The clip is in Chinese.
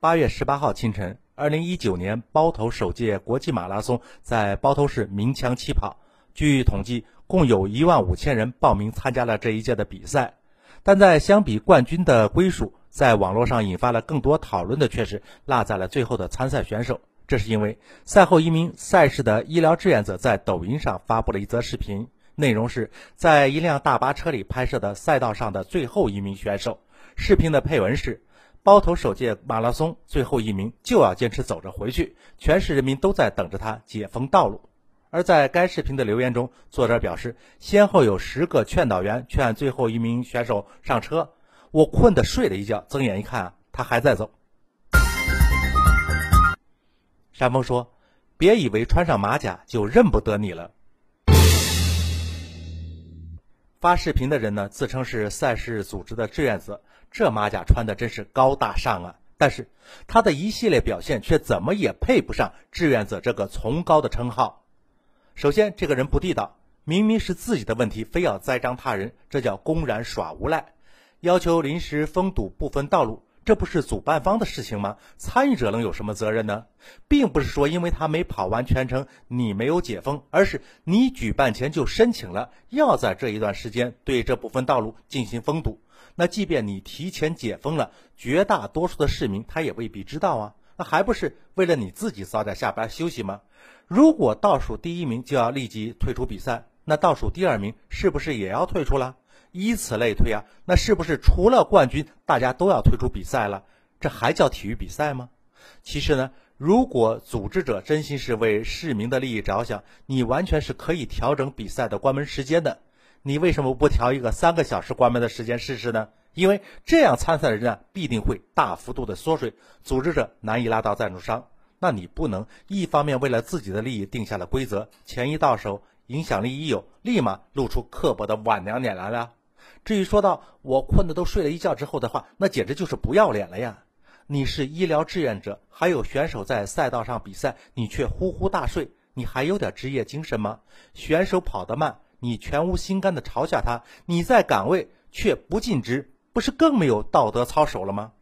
八月十八号清晨，二零一九年包头首届国际马拉松在包头市鸣枪起跑。据统计，共有一万五千人报名参加了这一届的比赛。但在相比冠军的归属，在网络上引发了更多讨论的却是落在了最后的参赛选手。这是因为赛后一名赛事的医疗志愿者在抖音上发布了一则视频，内容是在一辆大巴车里拍摄的赛道上的最后一名选手。视频的配文是。包头首届马拉松最后一名就要坚持走着回去，全市人民都在等着他解封道路。而在该视频的留言中，作者表示，先后有十个劝导员劝最后一名选手上车，我困得睡了一觉，睁眼一看，他还在走。山峰说：“别以为穿上马甲就认不得你了。”发视频的人呢，自称是赛事组织的志愿者，这马甲穿的真是高大上啊！但是他的一系列表现却怎么也配不上志愿者这个崇高的称号。首先，这个人不地道，明明是自己的问题，非要栽赃他人，这叫公然耍无赖。要求临时封堵部分道路。这不是主办方的事情吗？参与者能有什么责任呢？并不是说因为他没跑完全程，你没有解封，而是你举办前就申请了要在这一段时间对这部分道路进行封堵。那即便你提前解封了，绝大多数的市民他也未必知道啊。那还不是为了你自己早点下班休息吗？如果倒数第一名就要立即退出比赛，那倒数第二名是不是也要退出了？以此类推啊，那是不是除了冠军，大家都要退出比赛了？这还叫体育比赛吗？其实呢，如果组织者真心是为市民的利益着想，你完全是可以调整比赛的关门时间的。你为什么不调一个三个小时关门的时间试试呢？因为这样参赛的人啊，必定会大幅度的缩水，组织者难以拉到赞助商。那你不能一方面为了自己的利益定下了规则，钱一到手，影响力一有，立马露出刻薄的晚娘脸来了。至于说到我困得都睡了一觉之后的话，那简直就是不要脸了呀！你是医疗志愿者，还有选手在赛道上比赛，你却呼呼大睡，你还有点职业精神吗？选手跑得慢，你全无心肝的嘲笑他，你在岗位却不尽职，不是更没有道德操守了吗？